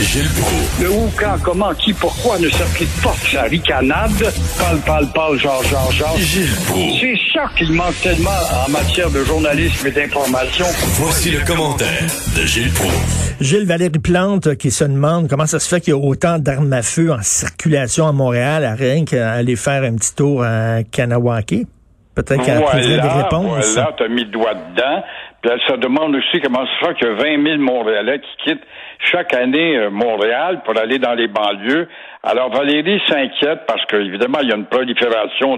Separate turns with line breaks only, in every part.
Gilles Proulx.
Le où, quand, comment, qui, pourquoi ne s'applique pas sa ricanade? Parle, parle, parle, genre, genre, genre.
Gilles Proulx.
C'est ça qu'il manque tellement en matière de journalisme et d'information.
Voici le commentaire de Gilles Proulx.
Gilles Valérie Plante euh, qui se demande comment ça se fait qu'il y a autant d'armes à feu en circulation à Montréal à rien qu'aller faire un petit tour à Kanawake. Peut-être qu'elle
voilà,
trouverait des réponses.
Voilà, t'as mis le doigt dedans. Puis elle se demande aussi comment se fait qu'il y a 20 000 Montréalais qui quittent chaque année euh, Montréal pour aller dans les banlieues. Alors Valérie s'inquiète parce qu'évidemment, il y a une prolifération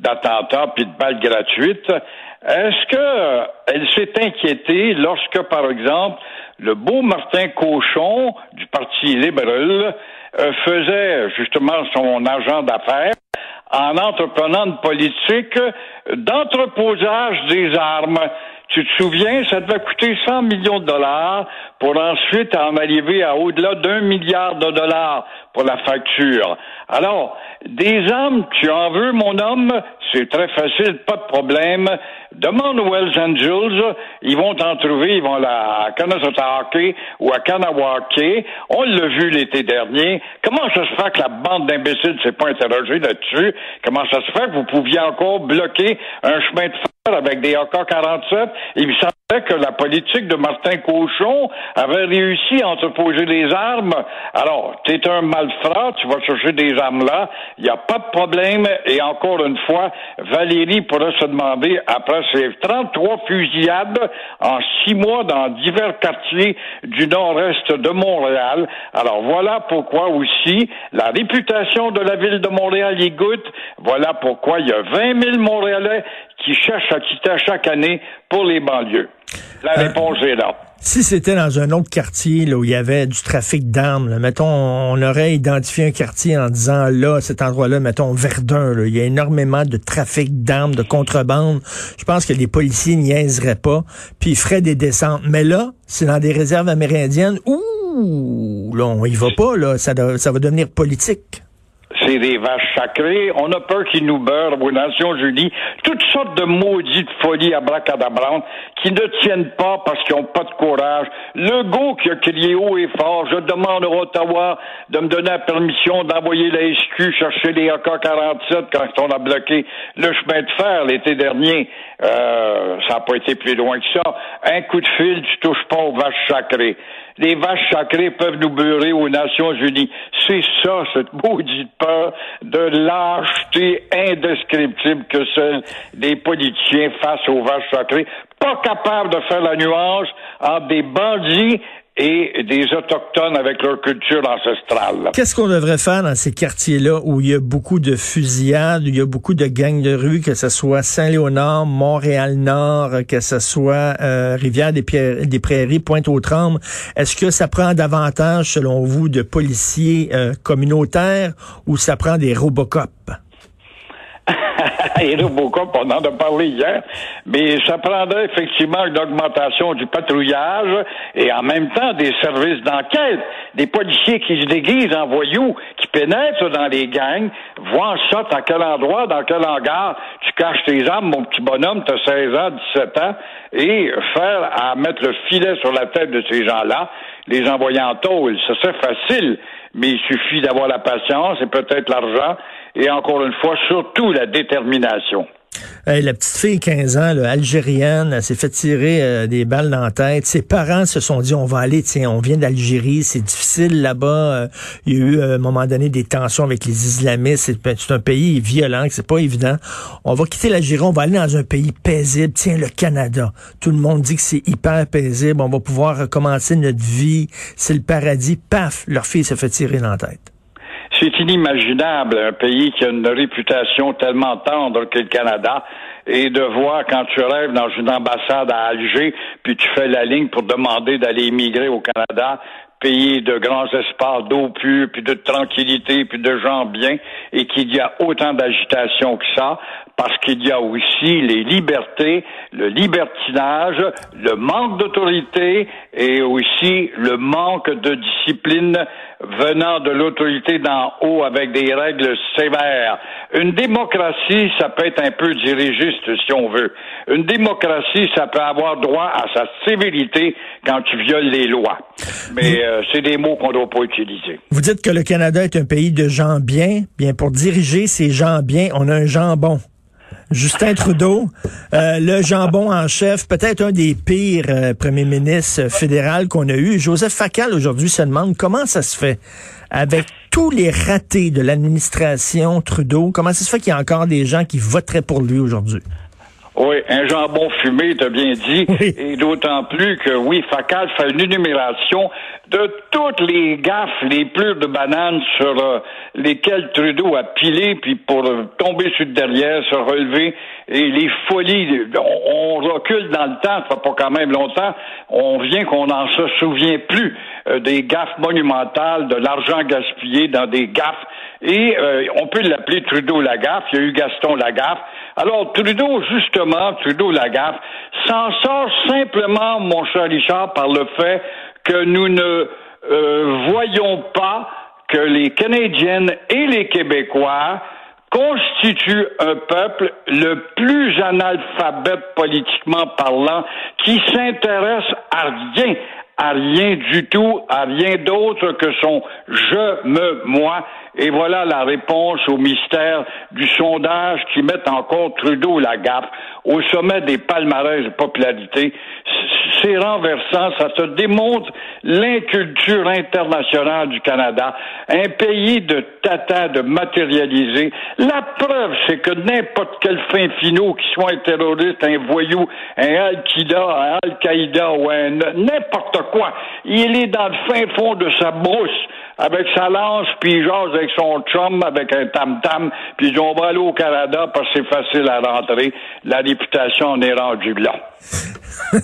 d'attentats puis de balles gratuites. Est-ce que euh, elle s'est inquiétée lorsque, par exemple, le beau Martin Cochon du Parti libéral euh, faisait justement son agent d'affaires en entreprenant une politique d'entreposage des armes? Tu te souviens, ça devait coûter 100 millions de dollars pour ensuite en arriver à au-delà d'un milliard de dollars pour la facture. Alors, des armes, tu en veux, mon homme, c'est très facile, pas de problème. Demande aux Hells Angels, ils vont t'en trouver, ils vont à Kanasatake ou à Kanawake. On l'a vu l'été dernier. Comment ça se fait que la bande d'imbéciles s'est pas interrogée là-dessus? Comment ça se fait que vous pouviez encore bloquer un chemin de fer avec des AK-47? Il me semblait que la politique de Martin Cochon avait réussi à entreposer les armes. Alors, tu tu vas chercher des armes là, il n'y a pas de problème. Et encore une fois, Valérie pourrait se demander, après ces 33 fusillades en six mois dans divers quartiers du nord-est de Montréal. Alors voilà pourquoi aussi la réputation de la ville de Montréal y goûte. Voilà pourquoi il y a 20 000 Montréalais qui cherchent à quitter chaque année pour les banlieues. La réponse est là.
Si c'était dans un autre quartier là, où il y avait du trafic d'armes, mettons, on aurait identifié un quartier en disant là, cet endroit-là, mettons Verdun, là, il y a énormément de trafic d'armes, de contrebande. Je pense que les policiers niaiseraient pas, puis ils feraient des descentes. Mais là, c'est dans des réserves amérindiennes. Ouh, là, on y va pas, là, ça va devenir politique
c'est des vaches sacrées. On a peur qu'ils nous beurrent aux Nations Unies. Toutes sortes de maudites folies abracadabrantes qui ne tiennent pas parce qu'ils n'ont pas de courage. Le go qui a crié haut et fort, je demande à Ottawa de me donner la permission d'envoyer la SQ chercher les AK-47 quand on a bloqué le chemin de fer l'été dernier. Euh, ça n'a pas été plus loin que ça. Un coup de fil, tu touches pas aux vaches sacrées les vaches sacrées peuvent nous beurrer aux Nations Unies. C'est ça, cette maudite peur de lâcheté indescriptible que celle des politiciens face aux vaches sacrées, pas capables de faire la nuance entre des bandits et des Autochtones avec leur culture ancestrale.
Qu'est-ce qu'on devrait faire dans ces quartiers-là où il y a beaucoup de fusillades, où il y a beaucoup de gangs de rue, que ce soit Saint-Léonard, Montréal-Nord, que ce soit euh, Rivière-des-Prairies, Pointe-aux-Trembles? Est-ce que ça prend davantage, selon vous, de policiers euh, communautaires ou ça prend des Robocop?
et Robocop, on en a parlé hier, mais ça prendrait effectivement une augmentation du patrouillage et en même temps des services d'enquête, des policiers qui se déguisent en voyous, qui pénètrent dans les gangs, voient ça, à quel endroit, dans quel hangar tu caches tes armes, mon petit bonhomme, tu as 16 ans, 17 ans, et faire à mettre le filet sur la tête de ces gens-là, les envoyer en tôle. Ça serait facile, mais il suffit d'avoir la patience et peut-être l'argent et encore une fois, surtout la détermination.
la petite fille, 15 ans, là, algérienne, elle s'est fait tirer euh, des balles dans la tête. Ses parents se sont dit, on va aller, tiens, on vient d'Algérie, c'est difficile là-bas. Euh, il y a eu, à un moment donné, des tensions avec les islamistes. C'est un pays violent, c'est pas évident. On va quitter l'Algérie, on va aller dans un pays paisible. Tiens, le Canada. Tout le monde dit que c'est hyper paisible. On va pouvoir recommencer notre vie. C'est le paradis. Paf, leur fille s'est fait tirer dans la tête.
C'est inimaginable, un pays qui a une réputation tellement tendre que le Canada, et de voir quand tu rêves dans une ambassade à Alger, puis tu fais la ligne pour demander d'aller immigrer au Canada, pays de grands espaces d'eau pure, puis de tranquillité, puis de gens bien, et qu'il y a autant d'agitation que ça, parce qu'il y a aussi les libertés, le libertinage, le manque d'autorité et aussi le manque de discipline venant de l'autorité d'en haut avec des règles sévères. Une démocratie, ça peut être un peu dirigiste si on veut. Une démocratie, ça peut avoir droit à sa sévérité quand tu violes les lois. Mais euh, c'est des mots qu'on ne doit pas utiliser.
Vous dites que le Canada est un pays de gens bien. Bien, pour diriger ces gens bien, on a un jambon. Justin Trudeau, euh, le jambon en chef, peut-être un des pires euh, premiers ministres fédéraux qu'on a eu. Joseph Facal aujourd'hui se demande comment ça se fait avec tous les ratés de l'administration Trudeau, comment ça se fait qu'il y a encore des gens qui voteraient pour lui aujourd'hui?
Oui, un jambon fumé, t'as bien dit. Et d'autant plus que, oui, Facal fait une énumération de toutes les gaffes, les pleurs de bananes sur euh, lesquelles Trudeau a pilé, puis pour euh, tomber sur le derrière, se relever, et les folies, on, recule dans le temps, ça fait pas quand même longtemps, on vient qu'on n'en se souvient plus euh, des gaffes monumentales, de l'argent gaspillé dans des gaffes, et on peut l'appeler Trudeau Lagaffe, il y a eu Gaston Lagaffe. Alors, Trudeau, justement, Trudeau Lagaffe, s'en sort simplement, mon cher Richard, par le fait que nous ne euh, voyons pas que les Canadiennes et les Québécois constituent un peuple le plus analphabète politiquement parlant qui s'intéresse à rien, à rien du tout, à rien d'autre que son je, me, moi. Et voilà la réponse au mystère du sondage qui met encore Trudeau la gaffe au sommet des palmarès de popularité. C'est renversant, ça te démontre l'inculture internationale du Canada, un pays de tata, de matérialisé. La preuve, c'est que n'importe quel fin finot, qui soit un terroriste, un voyou, un Al-Qaïda, un Al-Qaïda ou un n'importe quoi, il est dans le fin fond de sa brousse avec sa lance, puis il avec son chum, avec un tam-tam, puis ils on va aller au Canada parce que c'est facile à rentrer. La réputation en est rendue là.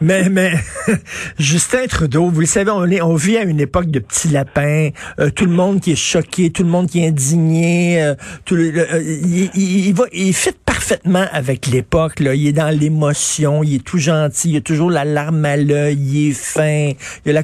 mais, mais, Justin Trudeau, vous le savez, on, est, on vit à une époque de petits lapins, euh, tout le monde qui est choqué, tout le monde qui est indigné, euh, tout le, euh, il, il, va, il fit avec l'époque, là. Il est dans l'émotion, il est tout gentil, il a toujours la larme à l'œil, il est fin, il a la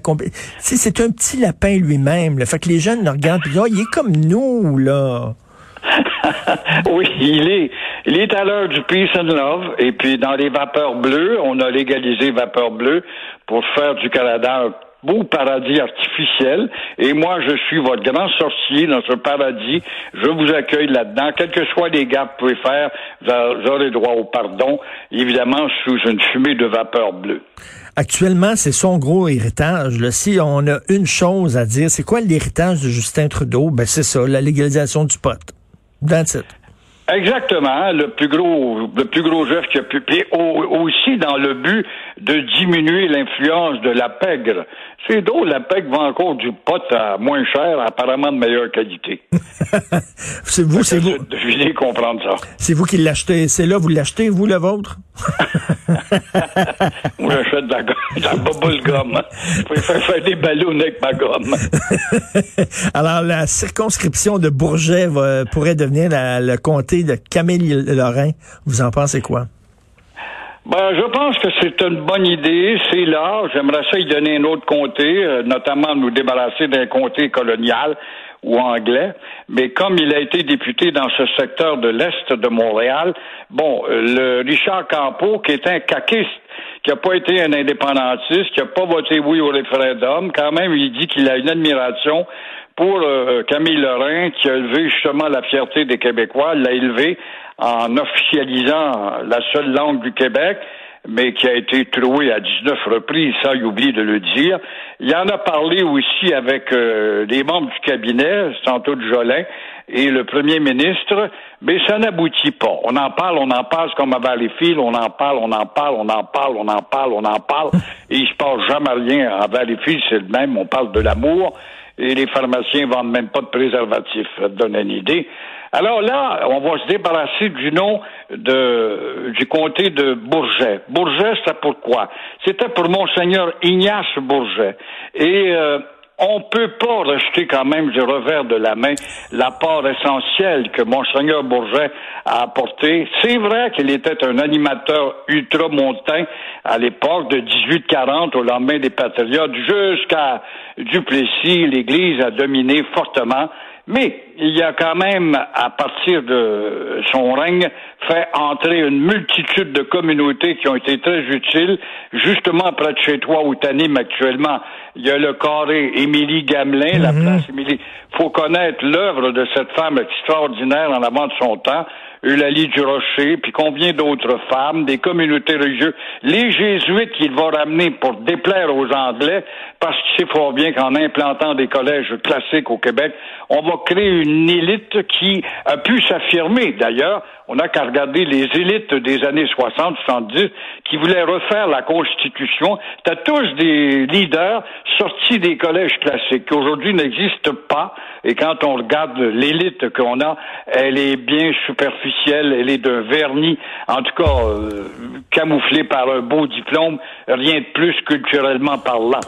c'est un petit lapin lui-même, Fait que les jeunes le regardent et disent, oh, il est comme nous, là.
oui, il est. Il est à l'heure du peace and love. Et puis, dans les vapeurs bleues, on a légalisé vapeur bleue pour faire du Canada un beau paradis artificiel. Et moi, je suis votre grand sorcier dans ce paradis. Je vous accueille là-dedans. Quels que soient les gars que vous pouvez faire, vous aurez droit au pardon, évidemment sous une fumée de vapeur bleue.
Actuellement, c'est son gros héritage. Là. Si on a une chose à dire, c'est quoi l'héritage de Justin Trudeau? Ben, c'est ça, la légalisation du pot. That's it.
Exactement, le plus gros, le plus gros geste qui a pu, aussi dans le but de diminuer l'influence de la pègre. C'est drôle, la pègre vend encore du pot à moins cher, apparemment de meilleure qualité.
c'est vous, c'est vous.
Devinez comprendre ça.
C'est vous qui l'achetez. C'est là, vous l'achetez, vous, le vôtre?
Moi, j'achète de la, de la bubble gomme. Je préfère faire des ballons avec ma gomme.
Alors, la circonscription de Bourget va, pourrait devenir le comté de Camille Lorrain. Vous en pensez quoi?
Ben, je pense que c'est une bonne idée. C'est là. J'aimerais ça y donner un autre comté, euh, notamment nous débarrasser d'un comté colonial ou anglais. Mais comme il a été député dans ce secteur de l'Est de Montréal, bon, le Richard Campeau, qui est un caquiste, qui n'a pas été un indépendantiste, qui n'a pas voté oui au référendum, quand même, il dit qu'il a une admiration pour euh, Camille Lorrain, qui a élevé justement la fierté des Québécois, l'a élevé en officialisant la seule langue du Québec, mais qui a été troué à 19 reprises, ça, il oublie de le dire. Il en a parlé aussi avec euh, les membres du cabinet, Santo Jolin, et le premier ministre, mais ça n'aboutit pas. On en parle, on en parle comme à Valleyfield, on en parle, on en parle, on en parle, on en parle, on en parle, et il se passe jamais rien. À Valleyfield, c'est le même, on parle de l'amour, et les pharmaciens vendent même pas de préservatifs. Ça te donne une idée. Alors là, on va se débarrasser du nom du comté de Bourget. Bourget, c'était pourquoi? C'était pour Monseigneur Ignace Bourget. Et euh, on peut pas rejeter quand même du revers de la main l'apport essentiel que Monseigneur Bourget a apporté. C'est vrai qu'il était un animateur ultramontain à l'époque de 1840 au lendemain des Patriotes jusqu'à Duplessis. L'Église a dominé fortement. Mais il y a quand même, à partir de son règne, fait entrer une multitude de communautés qui ont été très utiles, justement près de chez toi où tu animes actuellement. Il y a le carré Émilie Gamelin, la place Émilie. faut connaître l'œuvre de cette femme extraordinaire en avant de son temps. Eulalie du Rocher, puis combien d'autres femmes, des communautés religieuses, les jésuites qu'il va ramener pour déplaire aux Anglais, parce qu'il sait fort bien qu'en implantant des collèges classiques au Québec, on va créer une élite qui a pu s'affirmer. D'ailleurs, on n'a qu'à regarder les élites des années 60, 70, qui voulaient refaire la Constitution. T'as tous des leaders sortis des collèges classiques, qui aujourd'hui n'existent pas. Et quand on regarde l'élite qu'on a, elle est bien superficielle, elle est d'un vernis, en tout cas euh, camouflée par un beau diplôme, rien de plus culturellement parlant.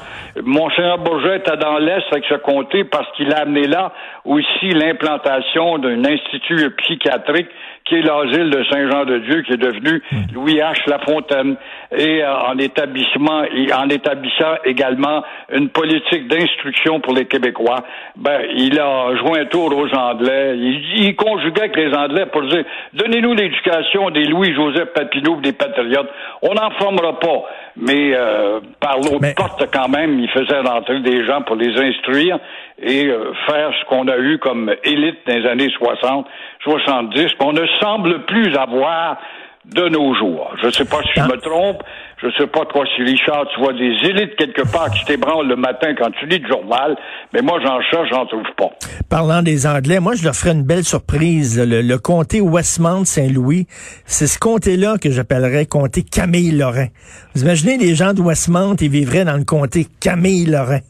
Monseigneur Bourget était dans l'Est avec ce comté parce qu'il a amené là aussi l'implantation d'un institut psychiatrique qui est l'asile de Saint-Jean-de-Dieu, qui est devenu Louis H. Lafontaine, et euh, en établissement, en établissant également une politique d'instruction pour les Québécois, ben, il a joint un tour aux Anglais, il, il conjuguait avec les Anglais pour dire, donnez-nous l'éducation des Louis-Joseph Papineau, des Patriotes. On n'en formera pas, mais euh, par l'autre porte quand même, il faisait rentrer des gens pour les instruire et euh, faire ce qu'on a eu comme élite dans les années 60, 70, qu'on ne semble plus avoir de nos jours. Je ne sais pas si je me trompe. Je ne sais pas toi si Richard, tu vois des élites quelque part qui t'ébranlent le matin quand tu lis le journal, mais moi j'en cherche, j'en trouve pas.
Parlant des Anglais, moi je leur ferais une belle surprise. Le, comté Westmount-Saint-Louis, c'est ce comté-là que j'appellerais comté Camille-Lorrain. Vous imaginez les gens de Westmount, ils vivraient dans le comté Camille-Lorrain.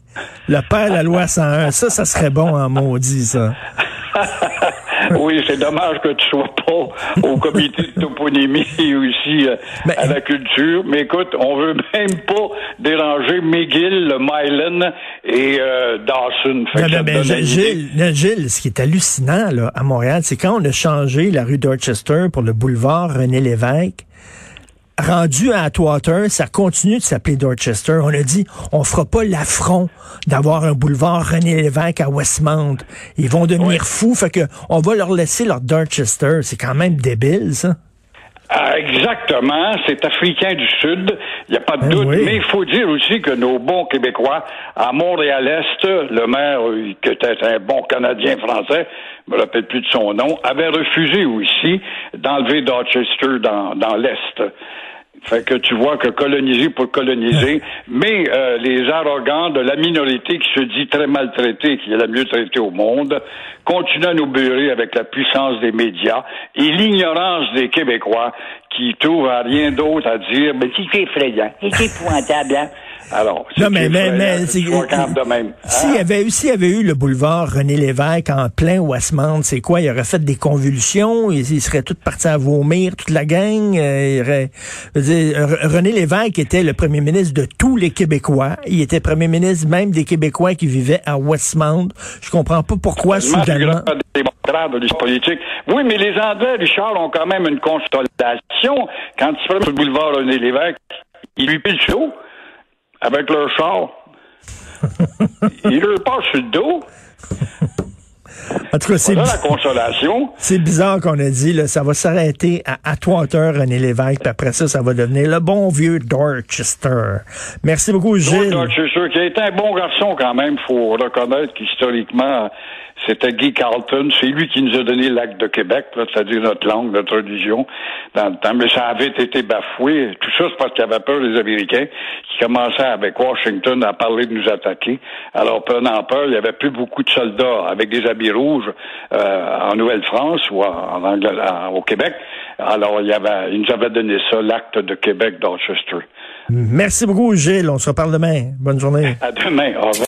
Le père la loi 101, ça, ça serait bon en maudit, ça.
oui, c'est dommage que tu sois pas au comité de toponymie aussi euh, à la culture. Mais écoute, on veut même pas déranger McGill, Mylan et euh, Dawson.
Gilles, Gilles, ce qui est hallucinant là, à Montréal, c'est quand on a changé la rue Dorchester pour le boulevard René Lévesque rendu à Atwater, ça continue de s'appeler Dorchester. On a dit, on fera pas l'affront d'avoir un boulevard René Lévesque à Westmount. Ils vont devenir fous, fait que on va leur laisser leur Dorchester. C'est quand même débile, ça.
Ah, exactement, c'est africain du Sud, il n'y a pas de ben doute, mais il faut dire aussi que nos bons Québécois, à Montréal-Est, le maire, euh, qui était un bon Canadien français, je me rappelle plus de son nom, avait refusé aussi d'enlever Dorchester dans, dans l'Est. Fait que tu vois que coloniser pour coloniser, mais euh, les arrogants de la minorité qui se dit très maltraitée, qui est la mieux traitée au monde, continuent à nous beurrer avec la puissance des médias et l'ignorance des Québécois qui trouvent à rien d'autre à dire, mais qui est effrayant, qui est épouvantable, hein? Alors,
non, mais, mais, mais s'il y avait, s'il y avait eu le boulevard René Lévesque en plein Westmount, c'est quoi? Il aurait fait des convulsions, il, serait tout parti à vomir, toute la gang. Euh, aurait, René Lévesque était le premier ministre de tous les Québécois. Il était premier ministre même des Québécois qui vivaient à Westmount. Je comprends pas pourquoi soudainement.
politique. Oui, mais les Anglais, Richard, ont quand même une consolation. Quand ils prennent le boulevard René Lévesque, ils lui pillent chaud avec leur char. Ils leur passent sur le dos.
En tout cas, c'est
la consolation.
C'est bizarre qu'on a dit, là, ça va s'arrêter à Atwater, René Lévesque, puis après ça, ça va devenir le bon vieux Dorchester. Merci beaucoup, Gilles.
Dorchester, qui a été un bon garçon quand même, faut reconnaître qu'historiquement, c'était Guy Carlton. C'est lui qui nous a donné l'acte de Québec, c'est-à-dire notre langue, notre religion, dans le temps. Mais ça avait été bafoué. Tout ça, c'est parce qu'il y avait peur des Américains qui commençaient avec Washington à parler de nous attaquer. Alors, prenant peur, il y avait plus beaucoup de soldats avec des habits rouges euh, en Nouvelle-France ou en, en, au Québec. Alors, il, y avait, il nous avait donné ça, l'acte de Québec Dorchester.
Merci beaucoup, Gilles. On se reparle demain. Bonne journée.
À demain. Au revoir.